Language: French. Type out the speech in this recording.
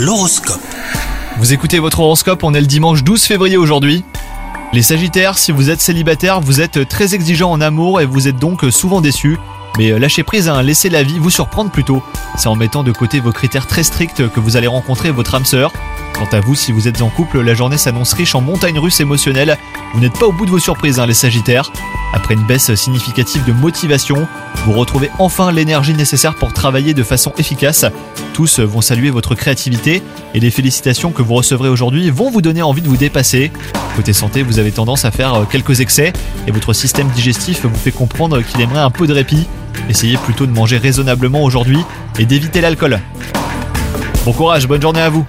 L'horoscope. Vous écoutez votre horoscope, on est le dimanche 12 février aujourd'hui. Les Sagittaires, si vous êtes célibataire, vous êtes très exigeant en amour et vous êtes donc souvent déçu. Mais euh, lâchez prise, hein, laissez la vie vous surprendre plutôt. C'est en mettant de côté vos critères très stricts que vous allez rencontrer votre âme sœur. Quant à vous, si vous êtes en couple, la journée s'annonce riche en montagnes russes émotionnelles. Vous n'êtes pas au bout de vos surprises, hein, les Sagittaires. Après une baisse significative de motivation, vous retrouvez enfin l'énergie nécessaire pour travailler de façon efficace. Tous vont saluer votre créativité et les félicitations que vous recevrez aujourd'hui vont vous donner envie de vous dépasser. Côté santé, vous avez tendance à faire quelques excès et votre système digestif vous fait comprendre qu'il aimerait un peu de répit. Essayez plutôt de manger raisonnablement aujourd'hui et d'éviter l'alcool. Bon courage, bonne journée à vous